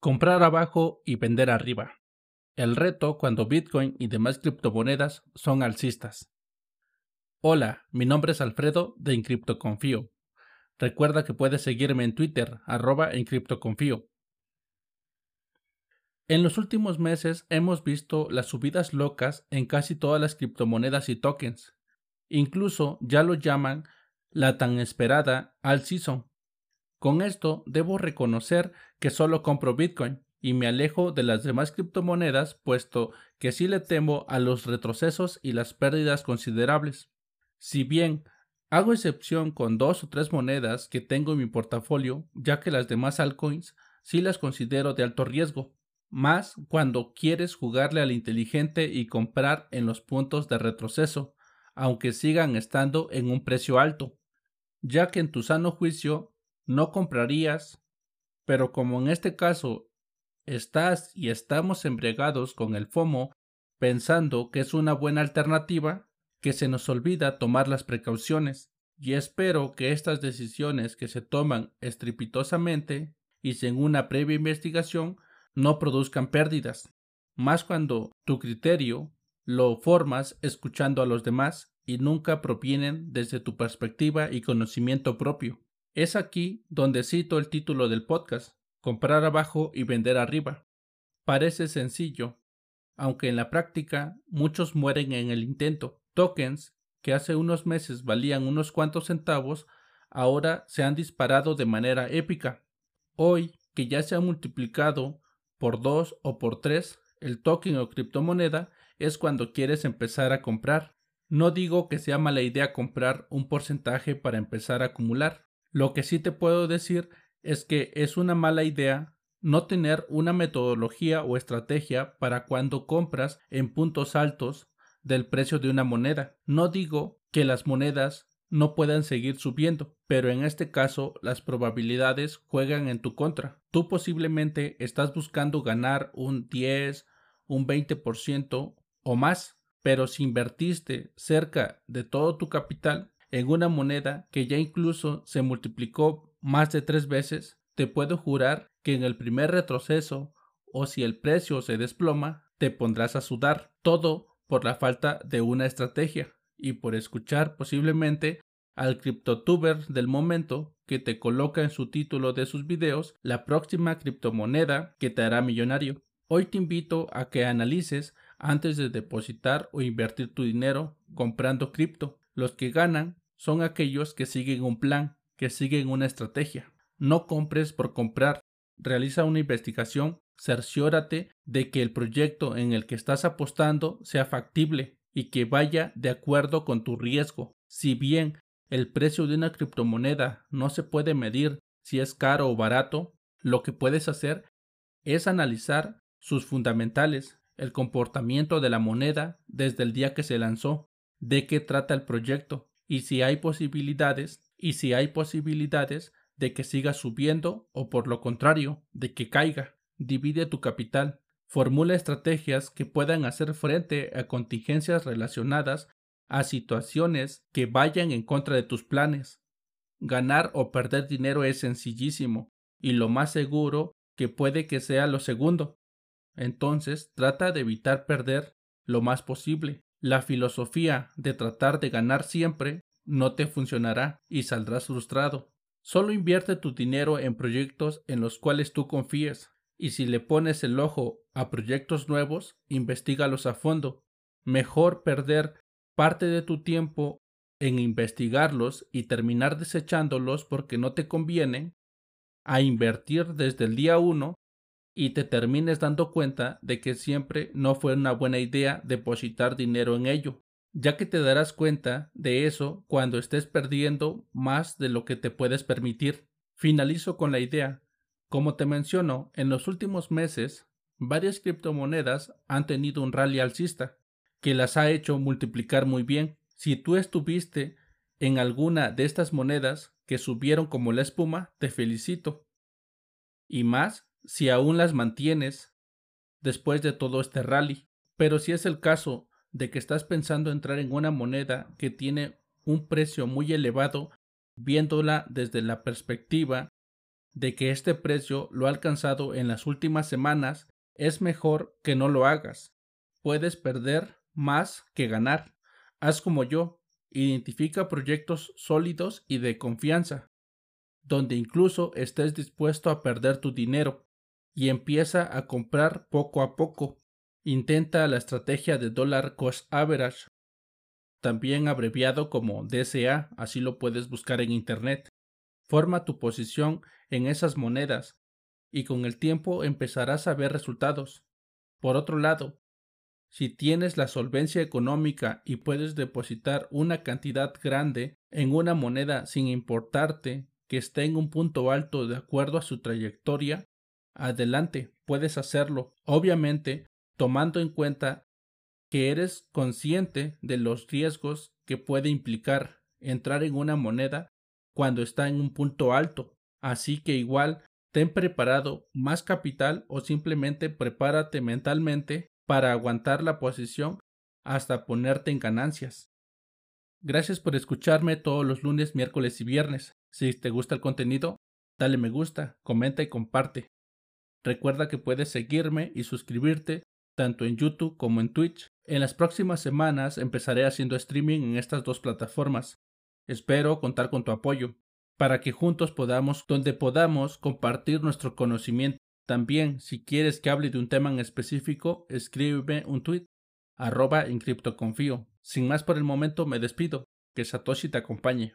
Comprar abajo y vender arriba. El reto cuando Bitcoin y demás criptomonedas son alcistas. Hola, mi nombre es Alfredo de Encriptoconfío. Recuerda que puedes seguirme en Twitter, arroba Encriptoconfío. En los últimos meses hemos visto las subidas locas en casi todas las criptomonedas y tokens. Incluso ya lo llaman la tan esperada All Season, con esto debo reconocer que solo compro Bitcoin y me alejo de las demás criptomonedas puesto que sí le temo a los retrocesos y las pérdidas considerables. Si bien hago excepción con dos o tres monedas que tengo en mi portafolio, ya que las demás altcoins sí las considero de alto riesgo, más cuando quieres jugarle al inteligente y comprar en los puntos de retroceso, aunque sigan estando en un precio alto, ya que en tu sano juicio no comprarías, pero como en este caso estás y estamos embriagados con el FOMO pensando que es una buena alternativa, que se nos olvida tomar las precauciones, y espero que estas decisiones que se toman estrepitosamente y sin una previa investigación no produzcan pérdidas, más cuando tu criterio lo formas escuchando a los demás y nunca provienen desde tu perspectiva y conocimiento propio. Es aquí donde cito el título del podcast, comprar abajo y vender arriba. Parece sencillo, aunque en la práctica muchos mueren en el intento. Tokens que hace unos meses valían unos cuantos centavos, ahora se han disparado de manera épica. Hoy, que ya se ha multiplicado por dos o por tres el token o criptomoneda, es cuando quieres empezar a comprar. No digo que sea mala idea comprar un porcentaje para empezar a acumular, lo que sí te puedo decir es que es una mala idea no tener una metodología o estrategia para cuando compras en puntos altos del precio de una moneda. No digo que las monedas no puedan seguir subiendo, pero en este caso las probabilidades juegan en tu contra. Tú posiblemente estás buscando ganar un 10, un 20% o más, pero si invertiste cerca de todo tu capital, en una moneda que ya incluso se multiplicó más de tres veces, te puedo jurar que en el primer retroceso o si el precio se desploma, te pondrás a sudar, todo por la falta de una estrategia y por escuchar posiblemente al criptotuber del momento que te coloca en su título de sus videos la próxima criptomoneda que te hará millonario. Hoy te invito a que analices antes de depositar o invertir tu dinero comprando cripto. Los que ganan son aquellos que siguen un plan, que siguen una estrategia. No compres por comprar. Realiza una investigación, cerciórate de que el proyecto en el que estás apostando sea factible y que vaya de acuerdo con tu riesgo. Si bien el precio de una criptomoneda no se puede medir si es caro o barato, lo que puedes hacer es analizar sus fundamentales, el comportamiento de la moneda desde el día que se lanzó, de qué trata el proyecto, y si hay posibilidades, y si hay posibilidades de que siga subiendo o por lo contrario, de que caiga. Divide tu capital. Formula estrategias que puedan hacer frente a contingencias relacionadas a situaciones que vayan en contra de tus planes. Ganar o perder dinero es sencillísimo y lo más seguro que puede que sea lo segundo. Entonces trata de evitar perder lo más posible. La filosofía de tratar de ganar siempre no te funcionará y saldrás frustrado. Solo invierte tu dinero en proyectos en los cuales tú confíes, y si le pones el ojo a proyectos nuevos, investigalos a fondo. Mejor perder parte de tu tiempo en investigarlos y terminar desechándolos porque no te convienen, a invertir desde el día uno y te termines dando cuenta de que siempre no fue una buena idea depositar dinero en ello, ya que te darás cuenta de eso cuando estés perdiendo más de lo que te puedes permitir. Finalizo con la idea. Como te menciono, en los últimos meses, varias criptomonedas han tenido un rally alcista, que las ha hecho multiplicar muy bien. Si tú estuviste en alguna de estas monedas que subieron como la espuma, te felicito. Y más si aún las mantienes después de todo este rally. Pero si es el caso de que estás pensando entrar en una moneda que tiene un precio muy elevado, viéndola desde la perspectiva de que este precio lo ha alcanzado en las últimas semanas, es mejor que no lo hagas. Puedes perder más que ganar. Haz como yo, identifica proyectos sólidos y de confianza, donde incluso estés dispuesto a perder tu dinero, y empieza a comprar poco a poco. Intenta la estrategia de Dollar Cost Average, también abreviado como DCA, así lo puedes buscar en Internet. Forma tu posición en esas monedas y con el tiempo empezarás a ver resultados. Por otro lado, si tienes la solvencia económica y puedes depositar una cantidad grande en una moneda sin importarte que esté en un punto alto de acuerdo a su trayectoria, adelante, puedes hacerlo, obviamente tomando en cuenta que eres consciente de los riesgos que puede implicar entrar en una moneda cuando está en un punto alto. Así que igual ten preparado más capital o simplemente prepárate mentalmente para aguantar la posición hasta ponerte en ganancias. Gracias por escucharme todos los lunes, miércoles y viernes. Si te gusta el contenido, dale me gusta, comenta y comparte. Recuerda que puedes seguirme y suscribirte tanto en YouTube como en Twitch. En las próximas semanas empezaré haciendo streaming en estas dos plataformas. Espero contar con tu apoyo para que juntos podamos, donde podamos, compartir nuestro conocimiento también, si quieres que hable de un tema en específico, escríbeme un tweet, arroba Sin más por el momento, me despido. Que Satoshi te acompañe.